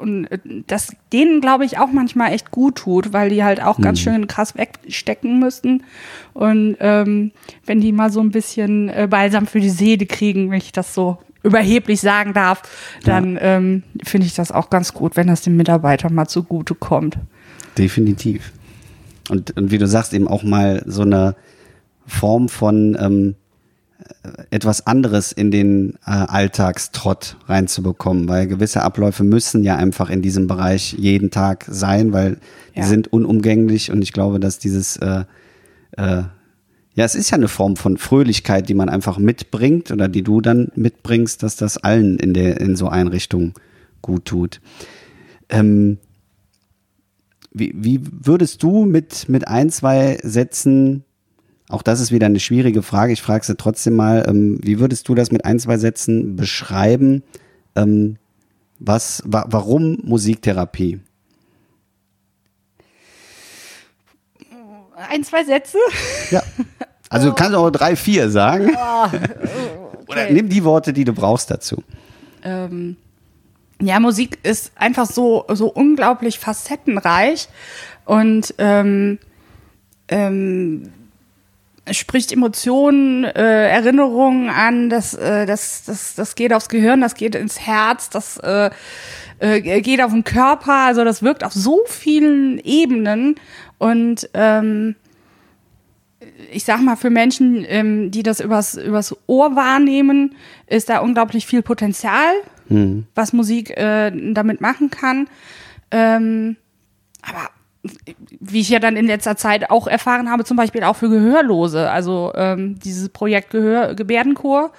und äh, das denen, glaube ich, auch manchmal echt gut tut, weil die halt auch ganz schön krass wegstecken müssen. Und ähm, wenn die mal so ein bisschen äh, Balsam für die Seele kriegen, wenn ich das so überheblich sagen darf, dann ähm, finde ich das auch ganz gut, wenn das dem Mitarbeiter mal zugute kommt. Definitiv. Und, und wie du sagst, eben auch mal so eine Form von ähm, etwas anderes in den äh, Alltagstrott reinzubekommen, weil gewisse Abläufe müssen ja einfach in diesem Bereich jeden Tag sein, weil die Ja. sind unumgänglich und ich glaube, dass dieses äh, äh, ja, es ist ja eine Form von Fröhlichkeit, die man einfach mitbringt oder die du dann mitbringst, dass das allen in der in so Einrichtungen gut tut. Ähm, wie, wie würdest du mit, mit ein, zwei Sätzen, auch das ist wieder eine schwierige Frage, ich frage sie trotzdem mal, ähm, wie würdest du das mit ein, zwei Sätzen beschreiben? Ähm, was, wa warum Musiktherapie? Ein, zwei Sätze? Ja. Also du kannst auch drei, vier sagen. Oder nimm die Worte, die du brauchst dazu. ähm, ja, Musik ist einfach so, so unglaublich facettenreich und ähm, ähm, spricht Emotionen, äh, Erinnerungen an, das, äh, das, das, das geht aufs Gehirn, das geht ins Herz, das äh, äh, geht auf den Körper, also das wirkt auf so vielen Ebenen. Und ähm, ich sag mal, für Menschen, ähm, die das übers, übers Ohr wahrnehmen, ist da unglaublich viel Potenzial, was Musik äh, damit machen kann. Ähm, aber wie ich ja dann in letzter Zeit auch erfahren habe, zum Beispiel auch für Gehörlose, also ähm, dieses Projekt Gehör Gebärdenchor.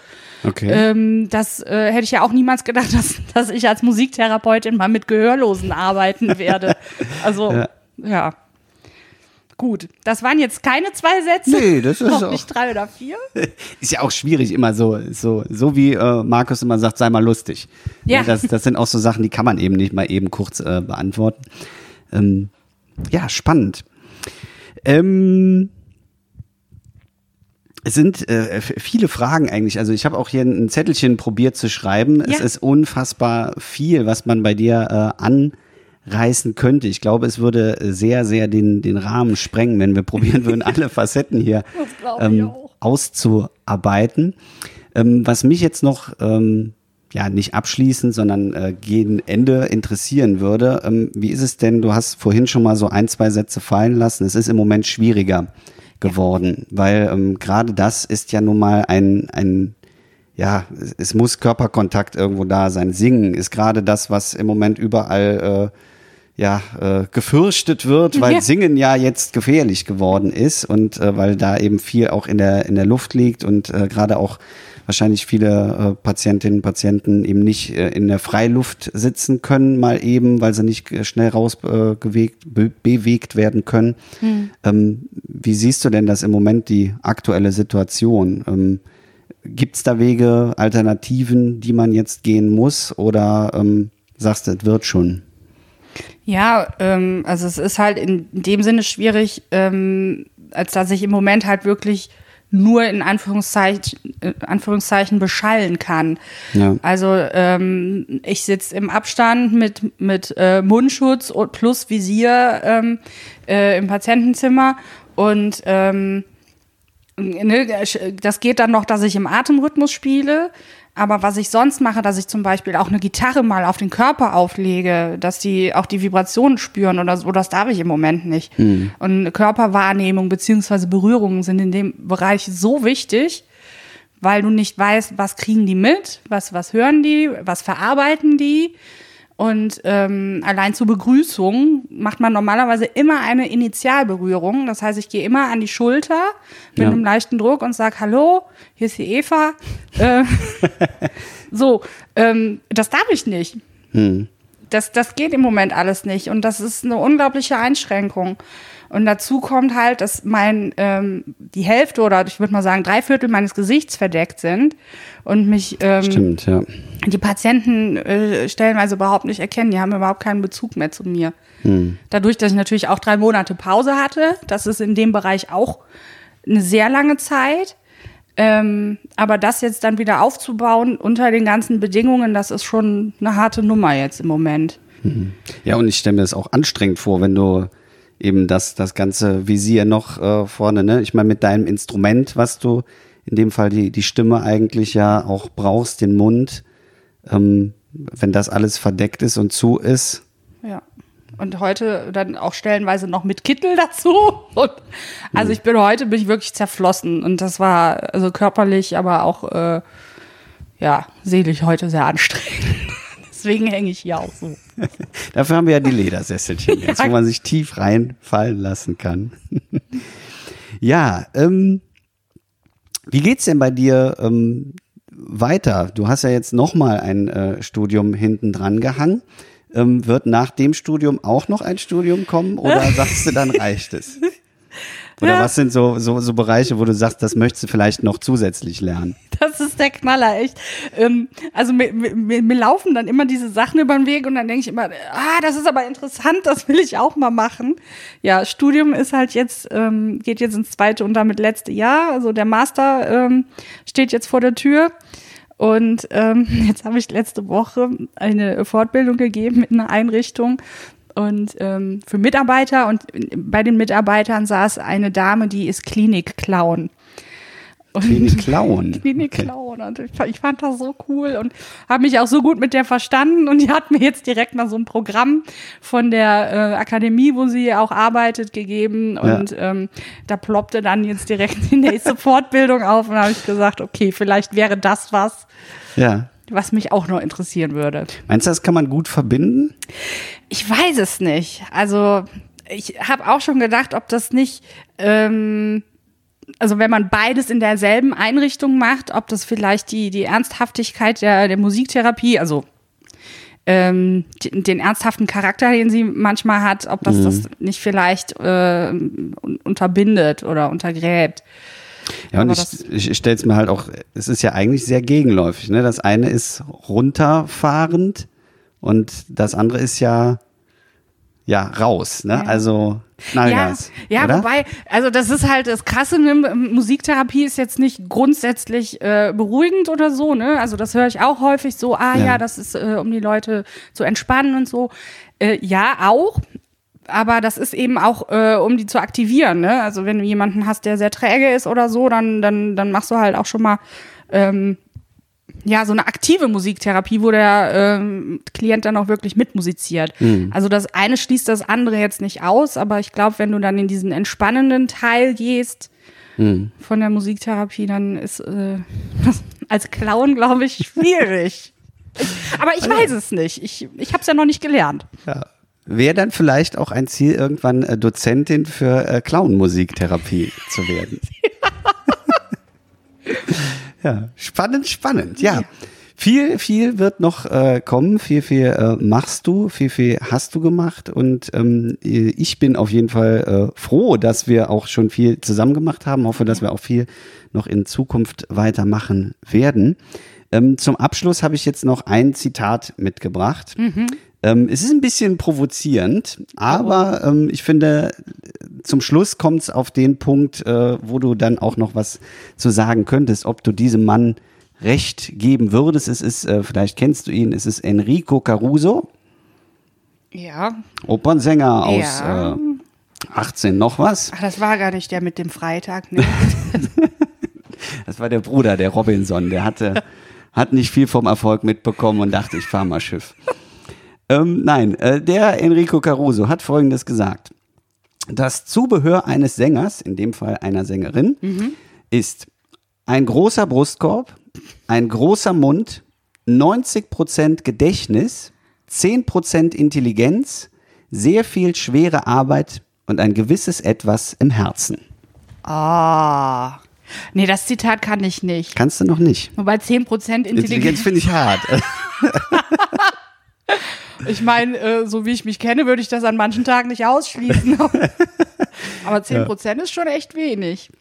Okay. Ähm, das äh, hätte ich ja auch niemals gedacht, dass, dass ich als Musiktherapeutin mal mit Gehörlosen arbeiten werde. Also, Ja. ja. Gut, das waren jetzt keine zwei Sätze. Nee, das ist auch- nicht drei oder vier. Ist ja auch schwierig, immer so, so, so wie äh, Markus immer sagt, sei mal lustig. Ja. Das, das sind auch so Sachen, die kann man eben nicht mal eben kurz äh, beantworten. Ähm, ja, spannend. Ähm, es sind äh, viele Fragen eigentlich. Also ich habe auch hier ein Zettelchen probiert zu schreiben. Es Ja. ist unfassbar viel, was man bei dir äh, anreißen könnte. Ich glaube, es würde sehr, sehr den, den Rahmen sprengen, wenn wir probieren würden, alle Facetten hier ähm, auszuarbeiten. Ähm, was mich jetzt noch ähm, ja nicht abschließend, sondern äh, gegen Ende interessieren würde, ähm, wie ist es denn, du hast vorhin schon mal so ein, zwei Sätze fallen lassen, es ist im Moment schwieriger geworden, weil ähm, gerade das ist ja nun mal ein, ein ja, es, es muss Körperkontakt irgendwo da sein. Singen ist gerade das, was im Moment überall äh, ja, äh, gefürchtet wird, weil Ja. Singen ja jetzt gefährlich geworden ist und äh, weil da eben viel auch in der, in der Luft liegt und äh, gerade auch wahrscheinlich viele äh, Patientinnen und Patienten eben nicht äh, in der Freiluft sitzen können, mal eben, weil sie nicht äh, schnell raus äh, be bewegt werden können. Ähm, wie siehst du denn das im Moment, die aktuelle Situation? Ähm, Gibt es da Wege, Alternativen, die man jetzt gehen muss? Oder ähm, sagst du, es wird schon? Ja, ähm, also es ist halt in dem Sinne schwierig, ähm, als dass ich im Moment halt wirklich nur in Anführungszeichen, in Anführungszeichen beschallen kann. Ja. Also ähm, ich sitze im Abstand mit, mit äh, Mundschutz und plus Visier ähm, äh, im Patientenzimmer und ähm, das geht dann noch, dass ich im Atemrhythmus spiele. Aber was ich sonst mache, dass ich zum Beispiel auch eine Gitarre mal auf den Körper auflege, dass die auch die Vibrationen spüren oder so, das darf ich im Moment nicht. Und Körperwahrnehmung beziehungsweise Berührungen sind in dem Bereich so wichtig, weil du nicht weißt, was kriegen die mit, was, was hören die, was verarbeiten die. Und ähm, allein zur Begrüßung macht man normalerweise immer eine Initialberührung. Das heißt, ich gehe immer an die Schulter mit Ja. einem leichten Druck und sage, hallo, hier ist die Eva. äh, so, ähm, das darf ich nicht. Das, das geht im Moment alles nicht. Und das ist eine unglaubliche Einschränkung. Und dazu kommt halt, dass mein ähm, die Hälfte oder ich würde mal sagen drei Viertel meines Gesichts verdeckt sind und mich ähm, Stimmt, ja. die Patienten äh, stellenweise überhaupt nicht erkennen. Die haben überhaupt keinen Bezug mehr zu mir. Dadurch, dass ich natürlich auch drei Monate Pause hatte, das ist in dem Bereich auch eine sehr lange Zeit. Ähm, aber das jetzt dann wieder aufzubauen unter den ganzen Bedingungen, das ist schon eine harte Nummer jetzt im Moment. Ja, und ich stelle mir das auch anstrengend vor, wenn du eben das, das ganze Visier noch äh, vorne, ne? Ich meine, mit deinem Instrument, was du in dem Fall die, die Stimme eigentlich ja auch brauchst, den Mund, ähm, wenn das alles verdeckt ist und zu ist. Ja. Und heute dann auch stellenweise noch mit Kittel dazu. Und also ich bin heute bin ich wirklich zerflossen und das war also körperlich, aber auch äh, ja seelisch heute sehr anstrengend. Deswegen hänge ich hier auch so. Dafür haben wir ja die Ledersesselchen jetzt, wo man sich tief reinfallen lassen kann. ja, ähm, wie geht's denn bei dir ähm, weiter? Du hast ja jetzt noch mal ein äh, Studium hinten dran gehangen. Ähm, wird nach dem Studium auch noch ein Studium kommen oder sagst du, dann reicht es? Oder Ja. was sind so, so, so Bereiche, wo du sagst, das möchtest du vielleicht noch zusätzlich lernen? Das ist der Knaller, echt. Ähm, also mir, mir, mir laufen dann immer diese Sachen über den Weg und dann denke ich immer, ah, das ist aber interessant, das will ich auch mal machen. Ja, Studium ist halt jetzt, ähm, geht jetzt ins zweite und damit letzte Jahr. Also der Master ähm, steht jetzt vor der Tür. Und ähm, jetzt habe ich letzte Woche eine Fortbildung gegeben in einer Einrichtung und ähm, für Mitarbeiter und bei den Mitarbeitern saß eine Dame, die ist Klinik-Clown. Und- Klinik klauen. Klinik klauen. Und ich, ich fand das so cool und habe mich auch so gut mit der verstanden. Und die hat mir jetzt direkt mal so ein Programm von der äh, Akademie, wo sie auch arbeitet, gegeben. Und ähm, da ploppte dann jetzt direkt die nächste Fortbildung auf. Und habe ich gesagt, okay, vielleicht wäre das was. Ja. Was mich auch noch interessieren würde. Meinst du, das kann man gut verbinden? Ich weiß es nicht. Also ich habe auch schon gedacht, ob das nicht, ähm, also wenn man beides in derselben Einrichtung macht, ob das vielleicht die, die Ernsthaftigkeit der, der Musiktherapie, also ähm, den, den ernsthaften Charakter, den sie manchmal hat, ob das das nicht vielleicht äh, unterbindet oder untergräbt. Ja, und ich, ich, stelle es mir halt auch, es ist ja eigentlich sehr gegenläufig. Ne? Das eine ist runterfahrend und das andere ist ja, ja raus. Ne? Also Knallgas. Ja, ja oder? wobei, also das ist halt das Krasse, ne? Musiktherapie ist jetzt nicht grundsätzlich äh, beruhigend oder so, ne? Also das höre ich auch häufig so, ah ja, Ja. das ist, äh, um die Leute zu entspannen und so. Äh, ja, auch. Aber das ist eben auch, äh, um die zu aktivieren, ne? Also wenn du jemanden hast, der sehr träge ist oder so, dann, dann, dann machst du halt auch schon mal ähm, ja, so eine aktive Musiktherapie, wo der ähm, Klient dann auch wirklich mitmusiziert. Also das eine schließt das andere jetzt nicht aus, aber ich glaube, wenn du dann in diesen entspannenden Teil gehst von der Musiktherapie, dann ist äh, das als Clown, glaube ich, schwierig. ich, aber ich weiß es nicht. Ich, ich habe es ja noch nicht gelernt. Wäre dann vielleicht auch ein Ziel, irgendwann äh, Dozentin für äh, Clown-Musiktherapie zu werden. ja, spannend, spannend. Ja. Viel, viel wird noch äh, kommen, viel, viel äh, machst du, viel, viel hast du gemacht und ähm, ich bin auf jeden Fall äh, froh, dass wir auch schon viel zusammen gemacht haben, hoffe, dass wir auch viel noch in Zukunft weitermachen werden. Ähm, zum Abschluss habe ich jetzt noch ein Zitat mitgebracht. Ähm, es ist ein bisschen provozierend, aber ähm, ich finde, zum Schluss kommt es auf den Punkt, äh, wo du dann auch noch was zu sagen könntest, ob du diesem Mann Recht geben würdest. Es ist, äh, vielleicht kennst du ihn, es ist Enrico Caruso, Ja. Opernsänger aus Ja. äh, 18 noch was. Ach, das war gar nicht der mit dem Freitag. Ne? Das war der Bruder, der Robinson, der hatte, hat nicht viel vom Erfolg mitbekommen und dachte, ich fahr mal Schiff. Ähm, nein, äh, der Enrico Caruso hat Folgendes gesagt. Das Zubehör eines Sängers, in dem Fall einer Sängerin, ist ein großer Brustkorb, ein großer Mund, 90% Gedächtnis, 10% Intelligenz, sehr viel schwere Arbeit und ein gewisses Etwas im Herzen. Ah. Nee, das Zitat kann ich nicht. Kannst du noch nicht. Wobei 10% Intelligenz. Intelligenz finde ich hart. Ich meine, äh, so wie ich mich kenne, würde ich das an manchen Tagen nicht ausschließen. Aber 10% ist schon echt wenig.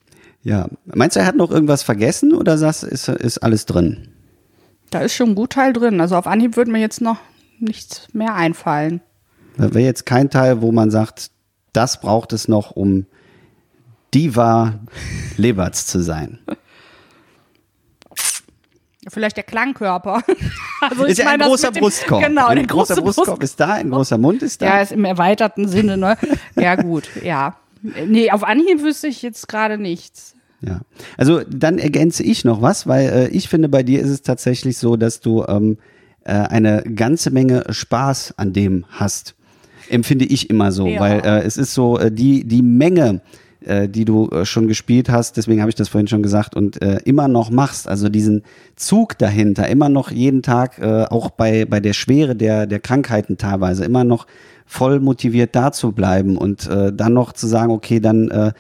Ja. Meinst du, er hat noch irgendwas vergessen oder sagst, ist, ist alles drin? Da ist schon ein gut Teil drin. Also auf Anhieb würde mir jetzt noch nichts mehr einfallen. Da wäre jetzt kein Teil, wo man sagt, das braucht es noch, um Diva Leberts zu sein. Vielleicht der Klangkörper. Also ist ja ein großer dem- Brustkorb. Genau, ein großer große Brustkorb ist da, ein großer Mund ist da. Ja, ist im erweiterten Sinne, ne? Ja, gut, ja. Nee, auf Anhieb wüsste ich jetzt gerade nichts. Ja, also dann ergänze ich noch was, weil äh, ich finde, bei dir ist es tatsächlich so, dass du ähm, äh, eine ganze Menge Spaß an dem hast. Empfinde ich immer so, Ja. weil äh, es ist so, äh, die, die Menge, äh, die du äh, schon gespielt hast, deswegen habe ich das vorhin schon gesagt, und äh, immer noch machst, also diesen Zug dahinter, immer noch jeden Tag, äh, auch bei, bei der Schwere der, der Krankheiten teilweise, immer noch voll motiviert da zu bleiben und äh, dann noch zu sagen, okay, dann äh,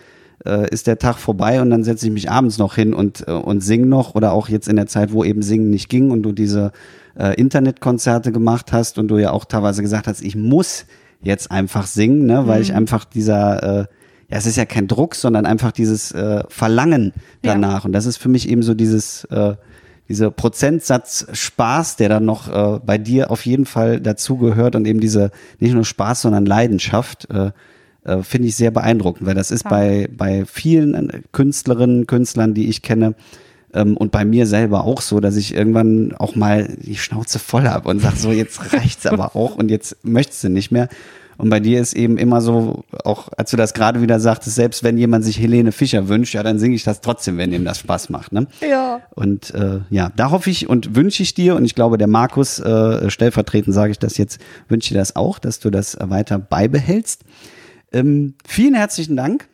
äh, ist der Tag vorbei und dann setze ich mich abends noch hin und, äh, und sing noch oder auch jetzt in der Zeit, wo eben Singen nicht ging und du diese äh, Internetkonzerte gemacht hast und du ja auch teilweise gesagt hast, ich muss jetzt einfach singen, ne, weil ich einfach dieser, äh, ja, es ist ja kein Druck, sondern einfach dieses äh, Verlangen Ja. danach und das ist für mich eben so dieses, äh, dieser Prozentsatz Spaß, der dann noch äh, bei dir auf jeden Fall dazugehört und eben diese nicht nur Spaß, sondern Leidenschaft, äh, äh, finde ich sehr beeindruckend, weil das ist bei, bei vielen äh, Künstlerinnen, Künstlern, die ich kenne, ähm, und bei mir selber auch so, dass ich irgendwann auch mal die Schnauze voll habe und sage, so jetzt reicht's aber auch und jetzt möchtest du nicht mehr. Und bei dir ist eben immer so, auch als du das gerade wieder sagtest, selbst wenn jemand sich Helene Fischer wünscht, ja, dann singe ich das trotzdem, wenn ihm das Spaß macht. Ne? Ja. Und äh, ja, da hoffe ich und wünsche ich dir, und ich glaube, der Markus, äh, stellvertretend sage ich das jetzt, wünsche dir das auch, dass du das weiter beibehältst. Ähm, vielen herzlichen Dank.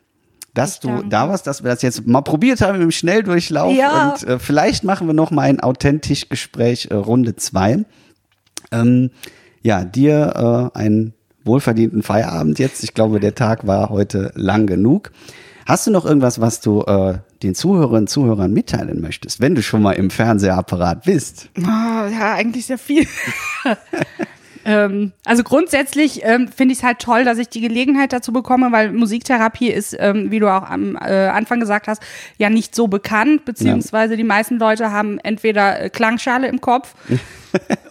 dass du da warst, dass wir das jetzt mal probiert haben im Schnelldurchlauf. Ja. Und äh, vielleicht machen wir noch mal ein authentisch Gespräch äh, Runde zwei. Ähm, ja, dir äh, einen wohlverdienten Feierabend jetzt. Ich glaube, der Tag war heute lang genug. Hast du noch irgendwas, was du äh, den Zuhörerinnen und Zuhörern mitteilen möchtest, wenn du schon mal im Fernsehapparat bist? Oh, ja, eigentlich sehr viel. ähm, also grundsätzlich ähm, finde ich es halt toll, dass ich die Gelegenheit dazu bekomme, weil Musiktherapie ist, ähm, wie du auch am äh, Anfang gesagt hast, ja nicht so bekannt, beziehungsweise die meisten Leute haben entweder äh, Klangschale im Kopf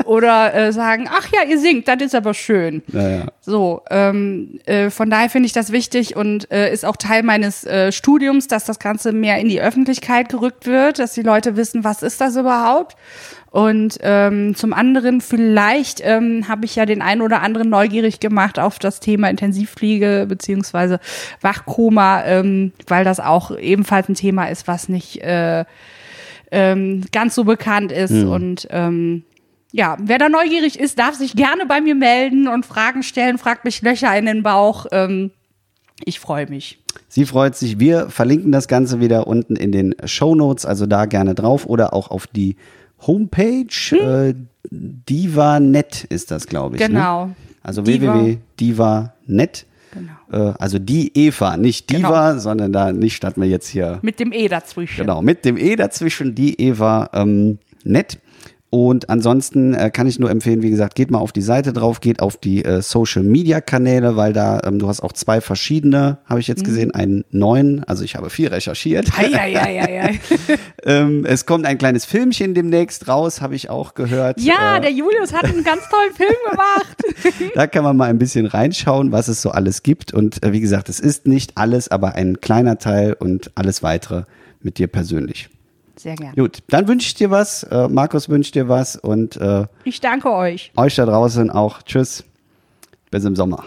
oder äh, sagen, ach ja, ihr singt, das ist aber schön. Naja. So, ähm, äh, von daher finde ich das wichtig und äh, ist auch Teil meines äh, Studiums, dass das Ganze mehr in die Öffentlichkeit gerückt wird, dass die Leute wissen, was ist das überhaupt. Und ähm, zum anderen, vielleicht ähm, habe ich ja den einen oder anderen neugierig gemacht auf das Thema Intensivpflege beziehungsweise Wachkoma, ähm, weil das auch ebenfalls ein Thema ist, was nicht äh, ähm, ganz so bekannt ist. Und ähm, ja, wer da neugierig ist, darf sich gerne bei mir melden und Fragen stellen, fragt mich Löcher in den Bauch. Ähm, ich freue mich. Sie freut sich. Wir verlinken das Ganze wieder unten in den Show Notes, also da gerne drauf oder auch auf die Homepage. Äh, Diva.net ist das, glaube ich. Genau. Ne? Also Diva. www.diva.net. Genau. Äh, also die Eva, nicht Diva, sondern da nicht statt wir jetzt hier Mit dem E dazwischen. Genau, mit dem E dazwischen, die Eva ähm, nett. Und ansonsten äh, kann ich nur empfehlen, wie gesagt, geht mal auf die Seite drauf, geht auf die äh, Social Media Kanäle, weil da, ähm, du hast auch zwei verschiedene, habe ich Mhm. jetzt gesehen, einen neuen, also ich habe viel recherchiert. Eieieiei. ähm, es kommt ein kleines Filmchen demnächst raus, habe ich auch gehört. Ja, äh, der Julius hat einen ganz tollen Film gemacht. da kann man mal ein bisschen reinschauen, was es so alles gibt. Und äh, wie gesagt, es ist nicht alles, aber ein kleiner Teil und alles weitere mit dir persönlich. Sehr gerne. Gut, dann wünsche ich dir was. Äh, Markus wünscht dir was und äh, Ich danke euch. euch da draußen auch. Tschüss. Bis im Sommer.